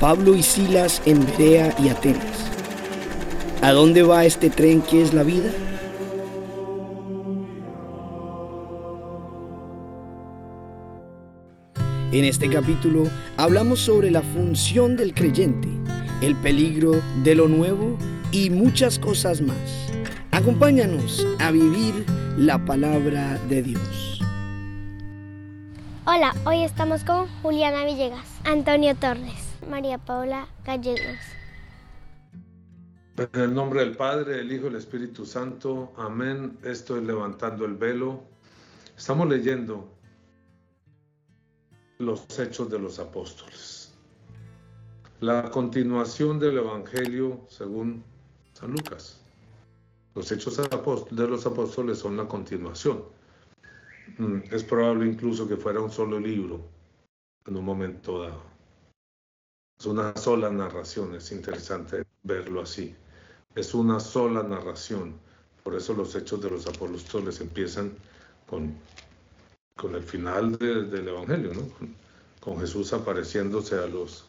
Pablo y Silas en Berea y Atenas. ¿A dónde va este tren que es la vida? En este capítulo hablamos sobre la función del creyente, el peligro de lo nuevo y muchas cosas más. Acompáñanos a vivir la palabra de Dios. Hola, hoy estamos con Juliana Villegas, Antonio Torres, María Paula Gallegos. En el nombre del Padre, el Hijo y el Espíritu Santo. Amén. Esto es levantando el velo. Estamos leyendo los hechos de los apóstoles. La continuación del Evangelio según San Lucas. Los hechos de los apóstoles son la continuación. Mm, es probable incluso que fuera un solo libro en un momento dado. Es una sola narración, es interesante verlo así es una sola narración. Por eso los hechos de los apóstoles empiezan con, con el final del Evangelio, ¿no? con, Jesús apareciéndose a los,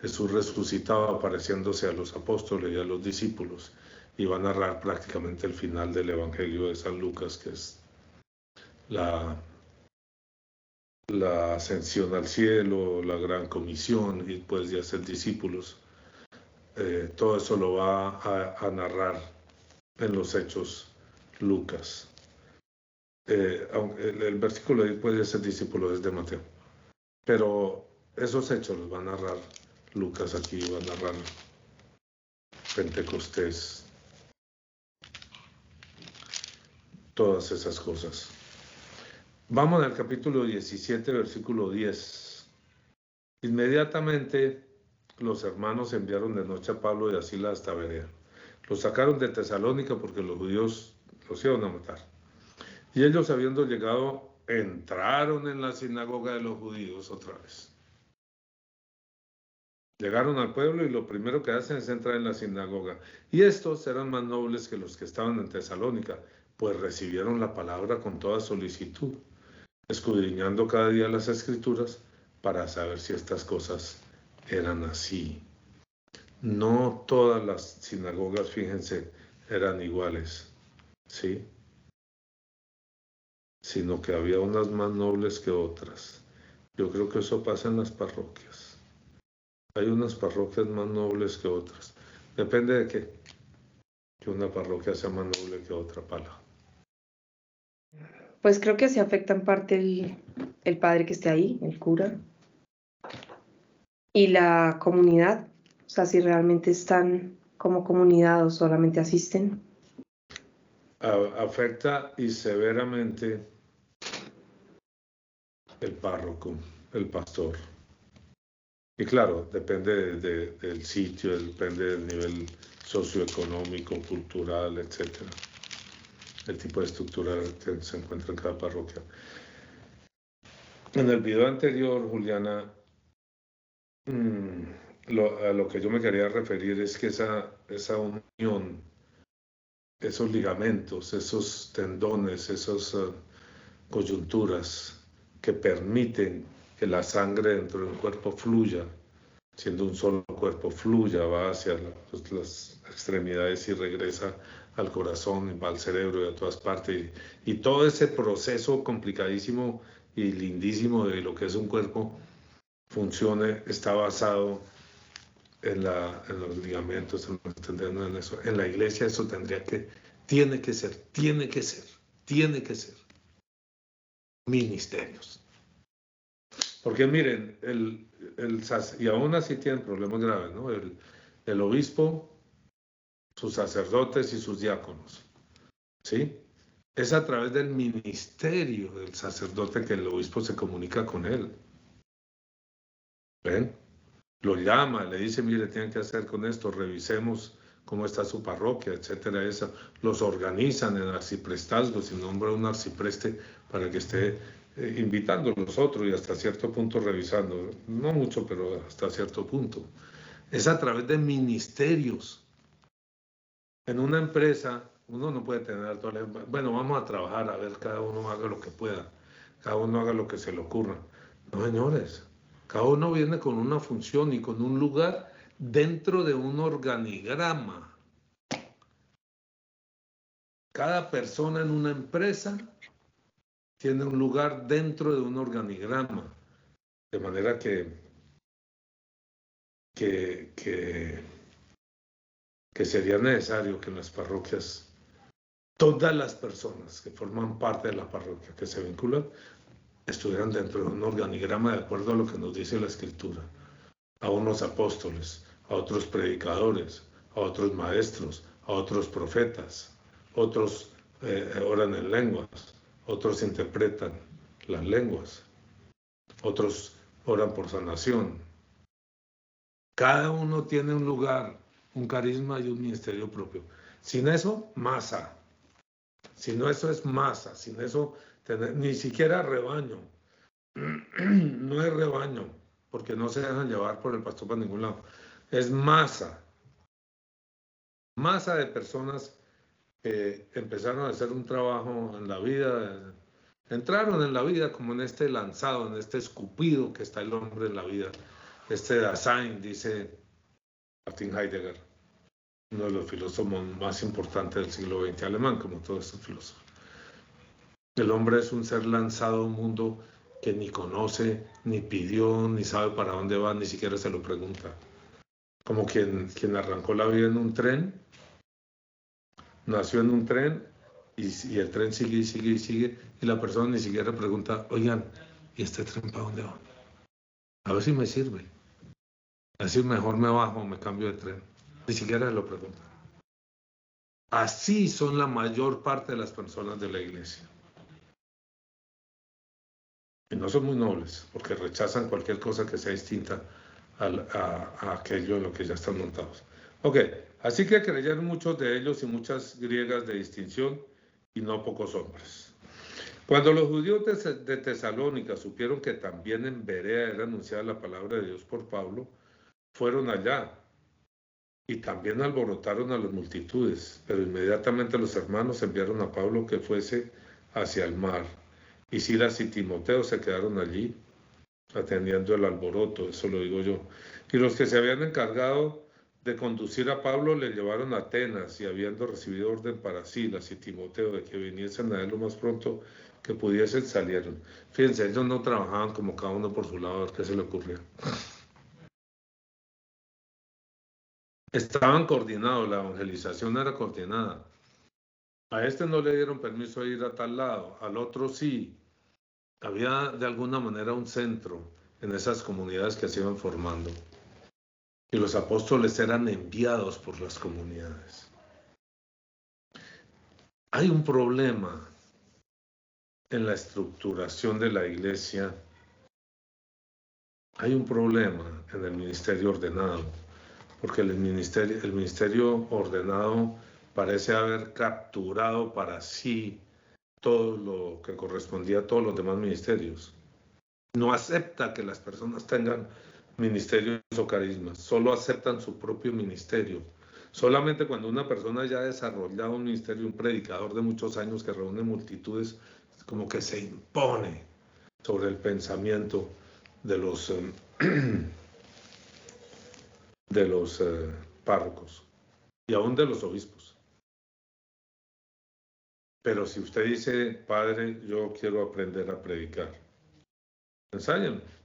Jesús resucitado apareciéndose a los apóstoles y a los discípulos y va a narrar prácticamente el final del Evangelio de San Lucas, que es la, la ascensión al cielo, la gran comisión y pues ya ser discípulos. Eh, todo eso lo va a, narrar en los hechos Lucas. Eh, el, versículo puede ser discípulo de Mateo, pero esos hechos los va a narrar Lucas aquí, va a narrar Pentecostés, todas esas cosas. Vamos al capítulo 17, versículo 10. Inmediatamente los hermanos enviaron de noche a Pablo y a Sila hasta Berea. Los sacaron de Tesalónica porque los judíos los iban a matar. Y ellos habiendo llegado, entraron en la sinagoga de los judíos otra vez. Llegaron al pueblo y lo primero que hacen es entrar en la sinagoga. Y estos eran más nobles que los que estaban en Tesalónica, pues recibieron la palabra con toda solicitud, escudriñando cada día las escrituras para saber si estas cosas eran así. No todas las sinagogas, fíjense, eran iguales, ¿sí? Sino que había unas más nobles que otras. Yo creo que eso pasa en las parroquias. Hay unas parroquias más nobles que otras. Depende de qué. Que una parroquia sea más noble que otra pala. Pues creo que se afecta en parte el, el padre que esté ahí, el cura, y la comunidad, o sea, si realmente están como comunidad o solamente asisten. Afecta y severamente el párroco, el pastor. Y claro, depende del sitio, depende del nivel socioeconómico, cultural, etc. El tipo de estructura que se encuentra en cada parroquia. En el video anterior, Juliana Mm, lo, a lo que yo me quería referir es que esa, esa unión, esos ligamentos, esos tendones, esas uh, coyunturas que permiten que la sangre dentro del cuerpo fluya, siendo un solo cuerpo, fluya, va hacia pues, las extremidades y regresa al corazón, va al cerebro y a todas partes. y todo ese proceso complicadísimo y lindísimo de lo que es un cuerpo funcione está basado en, los ligamentos, en, en eso. En la iglesia eso tendría que, tiene que ser, tiene que ser, tiene que ser. Ministerios. Porque miren, el, y aún así tienen problemas graves, ¿no? El, el obispo, sus sacerdotes y sus diáconos. ¿Sí? Es a través del ministerio del sacerdote que el obispo se comunica con él. ¿Ven? Lo llama, le dice, mire, tienen que hacer con esto, revisemos cómo está su parroquia, etcétera. Esa. Los organizan en arciprestazgos y nombra un arcipreste para que esté eh, invitando a los otros y hasta cierto punto revisando. No mucho, pero hasta cierto punto. Es a través de ministerios. En una empresa, uno no puede tener toda la... Bueno, vamos a trabajar, a ver, cada uno haga lo que pueda, cada uno haga lo que se le ocurra. No, señores, Cada uno viene con una función y con un lugar dentro de un organigrama. Cada persona en una empresa tiene un lugar dentro de un organigrama. De manera que, que, que, sería necesario que en las parroquias todas las personas que forman parte de la parroquia, que se vinculan, estuvieran dentro de un organigrama de acuerdo a lo que nos dice la escritura. A unos apóstoles, a otros predicadores, a otros maestros, a otros profetas, otros eh, oran en lenguas, otros interpretan las lenguas, otros oran por sanación. Cada uno tiene un lugar, un carisma y un ministerio propio. Sin eso, masa. Si no, eso es masa. Sin eso, ni siquiera rebaño. no es rebaño, porque no se dejan llevar por el pastor para ningún lado. Es masa. Masa de personas que empezaron a hacer un trabajo en la vida, entraron en la vida como en este lanzado, en este escupido que está el hombre en la vida. Este Dasein, dice Martin Heidegger, uno de los filósofos más importantes del siglo XX alemán, como todos estos filósofos. El hombre es un ser lanzado a un mundo que ni conoce, ni pidió, ni sabe para dónde va, ni siquiera se lo pregunta. Como quien, quien arrancó la vida en un tren, nació en un tren y, el tren sigue y sigue y sigue, y la persona ni siquiera pregunta, oigan, ¿y este tren para dónde va? A ver si me sirve. Así mejor me bajo, me cambio de tren. Ni siquiera lo pregunta. Así son la mayor parte de las personas de la iglesia. Y no son muy nobles, porque rechazan cualquier cosa que sea distinta a, aquello en lo que ya están montados. Ok, así que creyeron muchos de ellos y muchas griegas de distinción y no pocos hombres. Cuando los judíos de, Tesalónica supieron que también en Berea era anunciada la palabra de Dios por Pablo, fueron allá y también alborotaron a las multitudes, pero inmediatamente los hermanos enviaron a Pablo que fuese hacia el mar y Silas y Timoteo se quedaron allí atendiendo el alboroto, eso lo digo yo. Y los que se habían encargado de conducir a Pablo le llevaron a Atenas y habiendo recibido orden para Silas y Timoteo de que viniesen a él lo más pronto que pudiesen, salieron. Fíjense, ellos no trabajaban como cada uno por su lado, a ver qué se le ocurría. Estaban coordinados, la evangelización era coordinada. A este no le dieron permiso de ir a tal lado, al otro sí, había de alguna manera un centro en esas comunidades que se iban formando. Y los apóstoles eran enviados por las comunidades. Hay un problema en la estructuración de la iglesia. Hay un problema en el ministerio ordenado, porque el ministerio, el ministerio ordenado parece haber capturado para sí todo lo que correspondía a todos los demás ministerios. No acepta que las personas tengan ministerios o carismas, solo aceptan su propio ministerio. Solamente cuando una persona ya ha desarrollado un ministerio, un predicador de muchos años que reúne multitudes, como que se impone sobre el pensamiento de los, eh, de los eh, párrocos y aún de los obispos. Pero si usted dice, padre, yo quiero aprender a predicar, ensáyenme.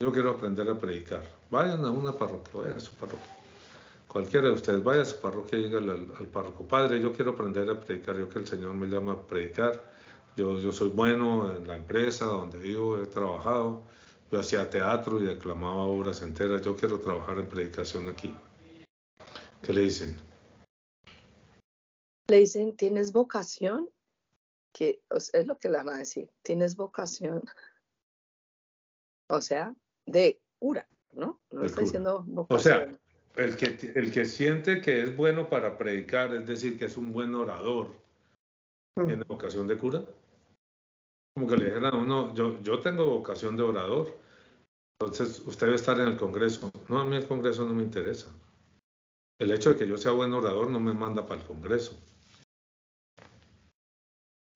Yo quiero aprender a predicar. Vayan a una parroquia, vayan a su parroquia. Cualquiera de ustedes, vaya a su parroquia y dígale al, párroco, padre, yo quiero aprender a predicar, yo que el Señor me llama a predicar. Yo, yo soy bueno en la empresa donde vivo, he trabajado. Yo hacía teatro y declamaba obras enteras. Yo quiero trabajar en predicación aquí. ¿Qué le dicen? le dicen, ¿tienes vocación? Que es lo que le van a decir, ¿tienes vocación? O sea, de cura, ¿no? No está diciendo vocación. O sea, el que, el que siente que es bueno para predicar, es decir, que es un buen orador, mm. ¿tiene vocación de cura? Como que le dijeran a uno, yo, yo tengo vocación de orador, entonces usted debe estar en el Congreso. No, a mí el Congreso no me interesa. El hecho de que yo sea buen orador no me manda para el Congreso.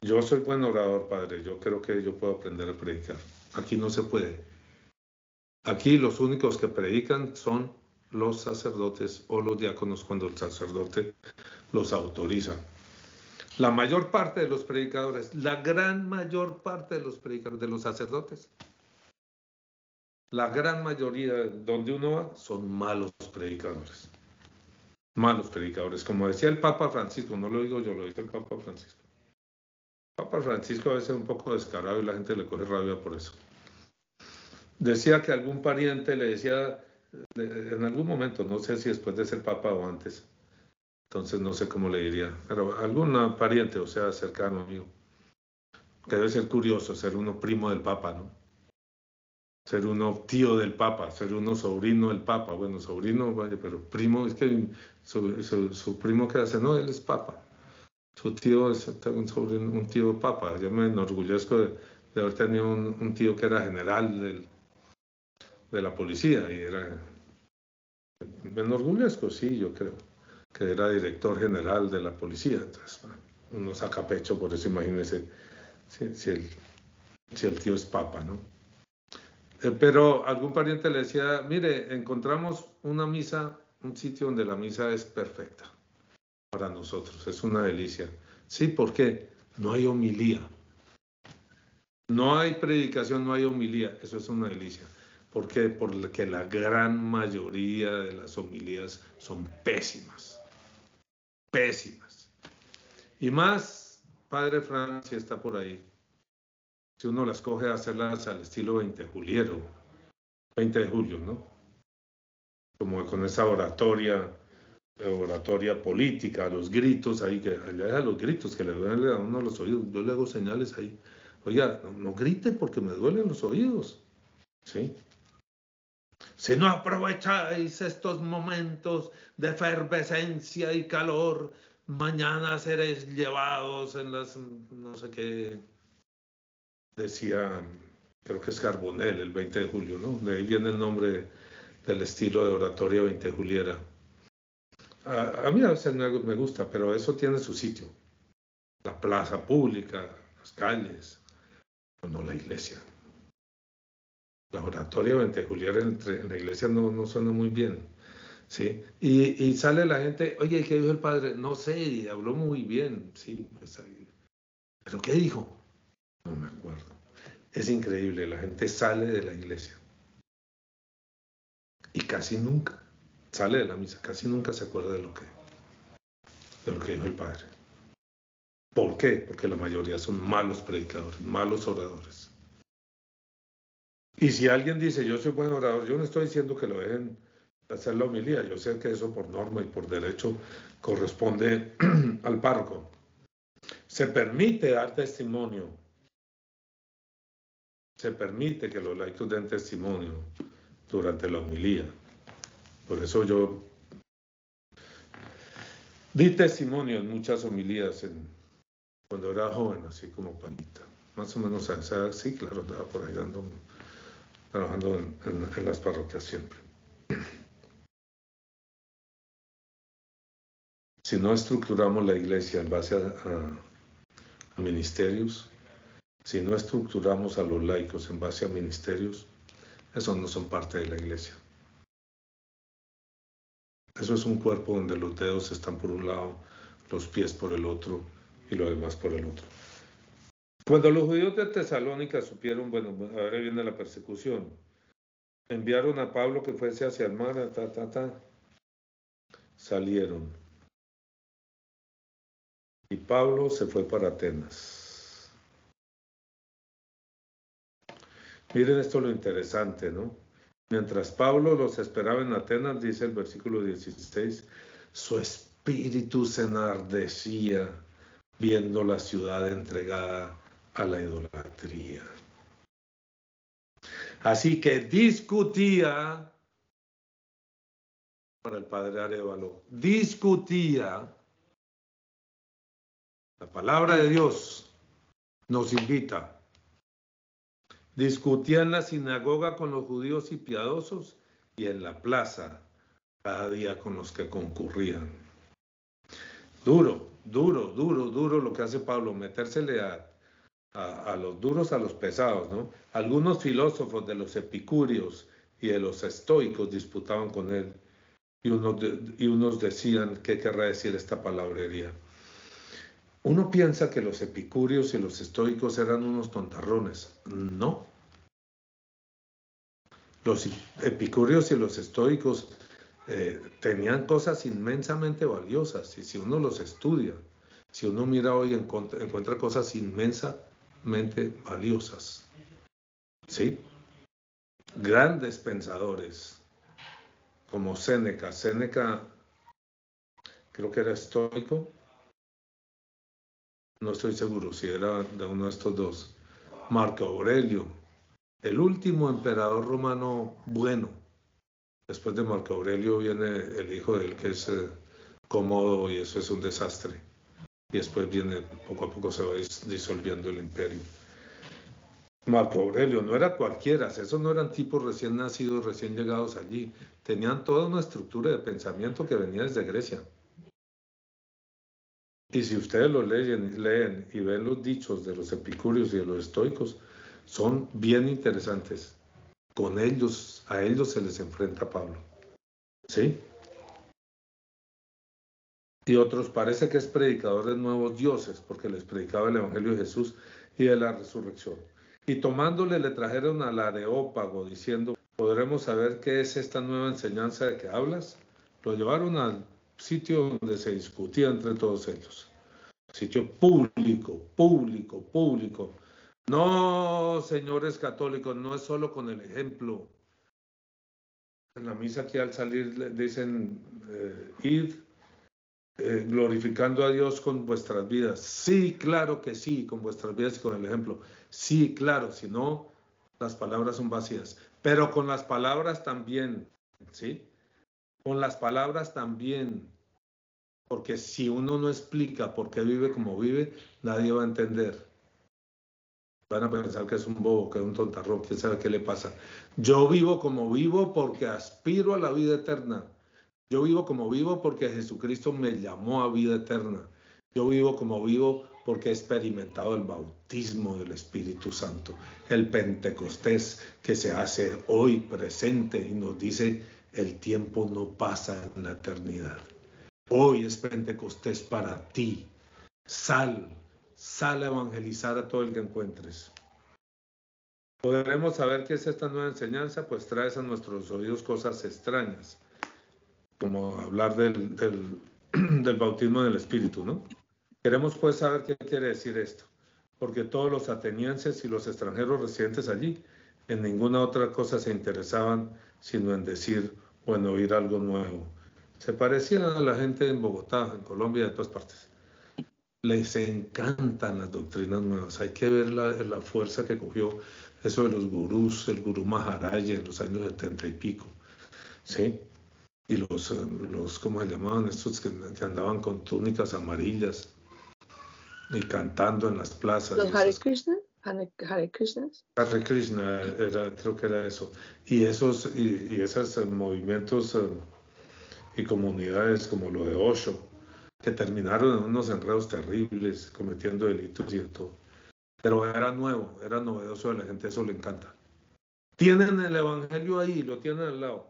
Yo soy buen orador, padre. Yo creo que yo puedo aprender a predicar. Aquí no se puede. Aquí los únicos que predican son los sacerdotes o los diáconos cuando el sacerdote los autoriza. La mayor parte de los predicadores, la gran mayor parte de los predicadores, de los sacerdotes, la gran mayoría donde uno va son malos predicadores. Malos predicadores. Como decía el Papa Francisco, no lo digo yo, lo dice el Papa Francisco. Papa Francisco a veces es un poco descarado y la gente le coge rabia por eso. Decía que algún pariente le decía, en algún momento, no sé si después de ser Papa o antes, entonces no sé cómo le diría, pero alguna pariente, o sea, cercano mío, que debe ser curioso ser uno primo del Papa, ¿no? Ser uno tío del Papa, ser uno sobrino del Papa. Bueno, sobrino, vaya, pero primo, es que su, primo que hace, no, él es Papa. Su tío es un, sobrino, un tío Papa. Yo me enorgullezco de, haber tenido un, tío que era general del, de la policía y era. Enorgullezco, sí, yo creo que era director general de la policía. Entonces, uno saca pecho por eso, imagínese si, el, si el tío es papa, ¿no? Eh, pero algún pariente le decía, mire, encontramos una misa, un sitio donde la misa es perfecta para nosotros, es una delicia. Sí, ¿por qué? No hay homilía. No hay predicación, no hay homilía, eso es una delicia. ¿Por qué? Porque la gran mayoría de las homilías son pésimas pésimas. Y más, Padre Francia está por ahí. Si uno las coge a hacerlas al estilo 20 juliero, 20 de julio, ¿no? Como con esa oratoria, oratoria política, los gritos ahí, que le a los gritos que le duelen a uno los oídos. Yo le hago señales ahí. Oiga, no, no grite porque me duelen los oídos. ¿Sí? Si no aprovecháis estos momentos de efervescencia y calor, mañana seréis llevados en las, no sé qué, decía, creo que es Carbonell, el 20 de julio, ¿no? De ahí viene el nombre del estilo de oratoria 20 juliera. A, mí a veces me gusta, pero eso tiene su sitio. La plaza pública, las calles, no la iglesia la oratoria Julián en la iglesia no, no suena muy bien. ¿sí? Y, sale la gente, oye, ¿qué dijo el padre? No sé, habló muy bien, sí. Pues ¿Pero qué dijo? No me acuerdo. Es increíble, la gente sale de la iglesia. Y casi nunca sale de la misa, casi nunca se acuerda de lo que, de lo que dijo el padre. ¿Por qué? Porque la mayoría son malos predicadores, malos oradores. Y si alguien dice, yo soy buen orador, yo no estoy diciendo que lo dejen hacer la homilía, yo sé que eso por norma y por derecho corresponde al párroco. Se permite dar testimonio, se permite que los laicos den testimonio durante la homilía. Por eso yo di testimonio en muchas homilías cuando era joven, así como panita. Más o menos así, claro, estaba por ahí dando trabajando en, las parroquias siempre. Si no estructuramos la iglesia en base a, ministerios, si no estructuramos a los laicos en base a ministerios, esos no son parte de la iglesia. Eso es un cuerpo donde los dedos están por un lado, los pies por el otro y lo demás por el otro. Cuando los judíos de Tesalónica supieron, bueno, ahora viene la persecución, enviaron a Pablo que fuese hacia el mar, ta, ta, ta, salieron. Y Pablo se fue para Atenas. Miren esto lo interesante, ¿no? Mientras Pablo los esperaba en Atenas, dice el versículo 16, su espíritu se enardecía viendo la ciudad entregada a la idolatría. Así que discutía para el padre Arevalo, discutía. La palabra de Dios nos invita. Discutía en la sinagoga con los judíos y piadosos y en la plaza cada día con los que concurrían. Duro, duro, duro, duro lo que hace Pablo, metérsele a a, los duros, a los pesados, ¿no? Algunos filósofos de los epicúreos y de los estoicos disputaban con él y unos, y unos decían qué querrá decir esta palabrería. Uno piensa que los epicúreos y los estoicos eran unos tontarrones. No. Los epicúreos y los estoicos eh, tenían cosas inmensamente valiosas y si uno los estudia, si uno mira hoy encuentra, encuentra cosas valiosas. ¿Sí? Grandes pensadores como Séneca. Séneca creo que era estoico. No estoy seguro si era de uno de estos dos. Marco Aurelio, el último emperador romano bueno. Después de Marco Aurelio viene el hijo de él que es eh, cómodo y eso es un desastre. Y después viene, poco a poco se va disolviendo el imperio. Marco Aurelio no era cualquiera, esos no eran tipos recién nacidos, recién llegados allí. Tenían toda una estructura de pensamiento que venía desde Grecia. Y si ustedes lo leen, leen y ven los dichos de los epicúreos y de los estoicos, son bien interesantes. Con ellos, a ellos se les enfrenta Pablo. ¿Sí? Y otros parece que es predicador de nuevos dioses, porque les predicaba el Evangelio de Jesús y de la resurrección. Y tomándole le trajeron al areópago, diciendo, ¿podremos saber qué es esta nueva enseñanza de que hablas? Lo llevaron al sitio donde se discutía entre todos ellos. Sitio público, público, público. No, señores católicos, no es solo con el ejemplo. En la misa aquí al salir dicen, eh, id eh, glorificando a Dios con vuestras vidas. Sí, claro que sí, con vuestras vidas y con el ejemplo. Sí, claro, si no, las palabras son vacías. Pero con las palabras también, ¿sí? Con las palabras también. Porque si uno no explica por qué vive como vive, nadie va a entender. Van a pensar que es un bobo, que es un tontarrón, quién sabe qué le pasa. Yo vivo como vivo porque aspiro a la vida eterna. Yo vivo como vivo porque Jesucristo me llamó a vida eterna. Yo vivo como vivo porque he experimentado el bautismo del Espíritu Santo, el Pentecostés que se hace hoy presente y nos dice, el tiempo no pasa en la eternidad. Hoy es Pentecostés para ti. Sal, sal a evangelizar a todo el que encuentres. ¿Podremos saber qué es esta nueva enseñanza? Pues traes a nuestros oídos cosas extrañas como hablar del, del, bautismo del Espíritu, ¿no? Queremos pues saber qué quiere decir esto, porque todos los atenienses y los extranjeros residentes allí en ninguna otra cosa se interesaban sino en decir o en oír algo nuevo. Se parecían a la gente en Bogotá, en Colombia de todas partes. Les encantan las doctrinas nuevas. Hay que ver la, la fuerza que cogió eso de los gurús, el gurú Maharaj en los años setenta y pico. ¿Sí? Y los, eh, los ¿cómo se llamaban? Estos que, andaban con túnicas amarillas y cantando en las plazas. ¿Los Hare Krishna? Hare, Krishna? Hare Krishna, era, creo que era eso. Y esos, y, esos eh, movimientos eh, y comunidades como lo de Osho, que terminaron en unos enredos terribles, cometiendo delitos y todo. Pero era nuevo, era novedoso a la gente, eso le encanta. Tienen el Evangelio ahí, lo tienen al lado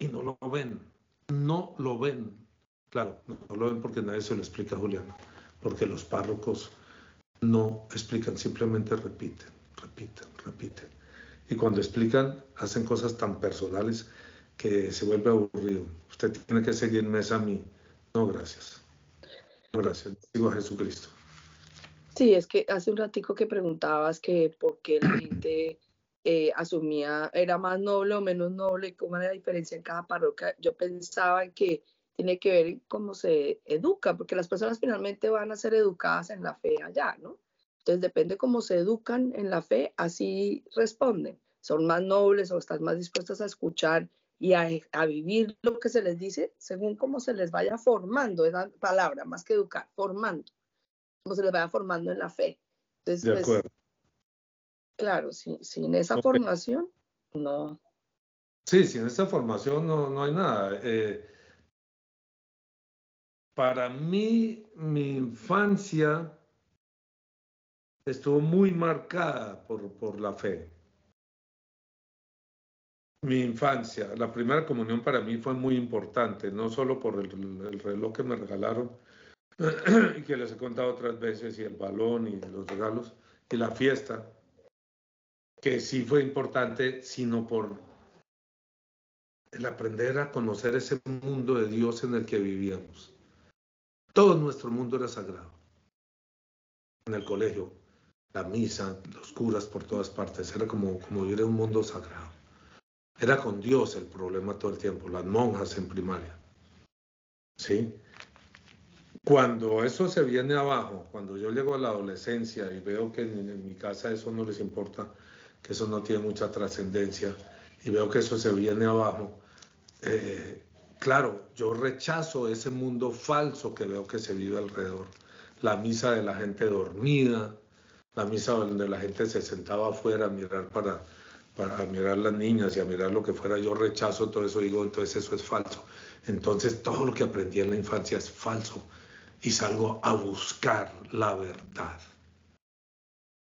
y no lo ven, no lo ven. Claro, no lo ven porque nadie se lo explica a Julián, porque los párrocos no explican, simplemente repiten, repiten, repiten. Y cuando explican, hacen cosas tan personales que se vuelve aburrido. Usted tiene que seguirme a mí. No, gracias. No, gracias. Digo a Jesucristo. Sí, es que hace un ratico que preguntabas que por qué la gente eh, asumía, era más noble o menos noble, cómo era la diferencia en cada parroquia. Yo pensaba que tiene que ver cómo se educa, porque las personas finalmente van a ser educadas en la fe allá, ¿no? Entonces depende cómo se educan en la fe, así responden. Son más nobles o están más dispuestas a escuchar y a, a, vivir lo que se les dice según cómo se les vaya formando, esa palabra, más que educar, formando, cómo se les vaya formando en la fe. Entonces, de pues, acuerdo. Claro, sin, esa formación, no. Sí, sin esa formación no, no hay nada. Eh, para mí, mi infancia estuvo muy marcada por, por la fe. mi infancia, la primera comunión para mí fue muy importante, no solo por el, reloj que me regalaron y que les he contado otras veces, y el balón y los regalos, y la fiesta, que sí fue importante, sino por el aprender a conocer ese mundo de Dios en el que vivíamos. Todo nuestro mundo era sagrado. En el colegio, la misa, los curas por todas partes, era como, como vivir en un mundo sagrado. Era con Dios el problema todo el tiempo, las monjas en primaria. ¿Sí? Cuando eso se viene abajo, cuando yo llego a la adolescencia y veo que en, mi casa eso no les importa, que eso no tiene mucha trascendencia, y veo que eso se viene abajo, eh, claro, yo rechazo ese mundo falso que veo que se vive alrededor. La misa de la gente dormida, la misa donde la gente se sentaba afuera a mirar para, para mirar las niñas y a mirar lo que fuera, yo rechazo todo eso, digo, entonces eso es falso. Entonces todo lo que aprendí en la infancia es falso y salgo a buscar la verdad.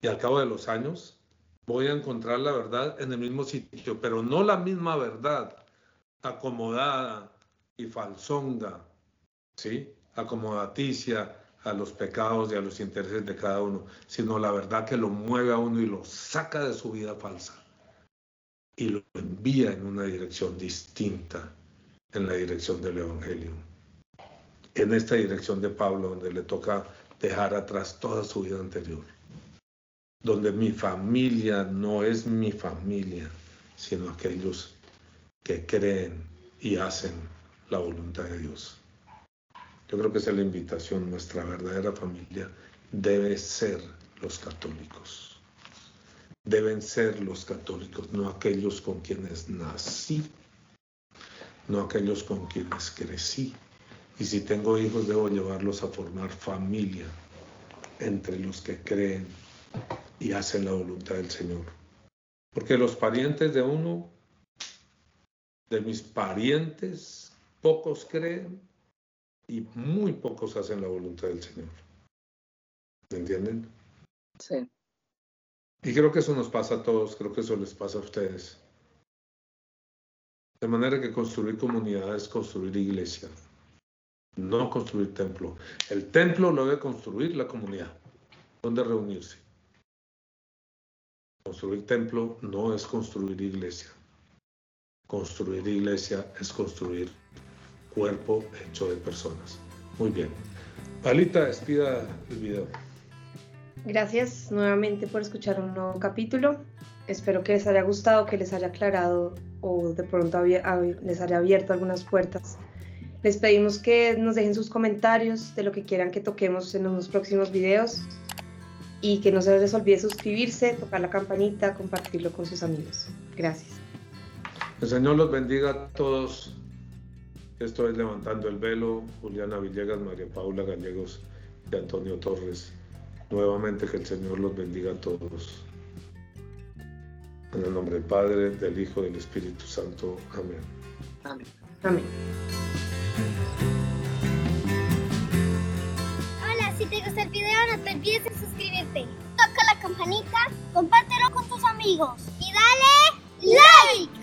Y al cabo de los años voy a encontrar la verdad en el mismo sitio, pero no la misma verdad, acomodada y falsonga, ¿sí? Acomodaticia a los pecados y a los intereses de cada uno, sino la verdad que lo mueve a uno y lo saca de su vida falsa y lo envía en una dirección distinta, en la dirección del Evangelio. En esta dirección de Pablo, donde le toca dejar atrás toda su vida anterior. Donde mi familia no es mi familia, sino aquellos que creen y hacen la voluntad de Dios. Yo creo que esa es la invitación. Nuestra verdadera familia debe ser los católicos deben ser los católicos, no aquellos con quienes nací, no aquellos con quienes crecí. Y si tengo hijos, debo llevarlos a formar familia entre los que creen y hacen la voluntad del Señor. Porque los parientes de uno, de mis parientes, pocos creen y muy pocos hacen la voluntad del Señor. ¿Me entienden? Sí. Y creo que eso nos pasa a todos, creo que eso les pasa a ustedes. De manera que construir comunidad es construir iglesia, no construir templo. El templo lo debe construir la comunidad, donde reunirse. Construir templo no es construir iglesia. Construir iglesia es construir cuerpo hecho de personas. Muy bien. Palita, despida el video. Gracias nuevamente por escuchar un nuevo capítulo. Espero que les haya gustado, que les haya aclarado o de pronto les haya abierto algunas puertas. Les pedimos que nos dejen sus comentarios de lo que quieran que toquemos en los próximos videos y que no se les olvide suscribirse, tocar la campanita, compartirlo con sus amigos. Gracias. El Señor los bendiga a todos. Esto es Levantando el Velo, Juliana Villegas, María Paula Gallegos y Antonio Torres. Nuevamente que el Señor los bendiga a todos. En el nombre del Padre, del Hijo y del Espíritu Santo. Amén. Amén. Amén. olvides de suscribirte, toca la campanita, compártelo con tus amigos y dale like.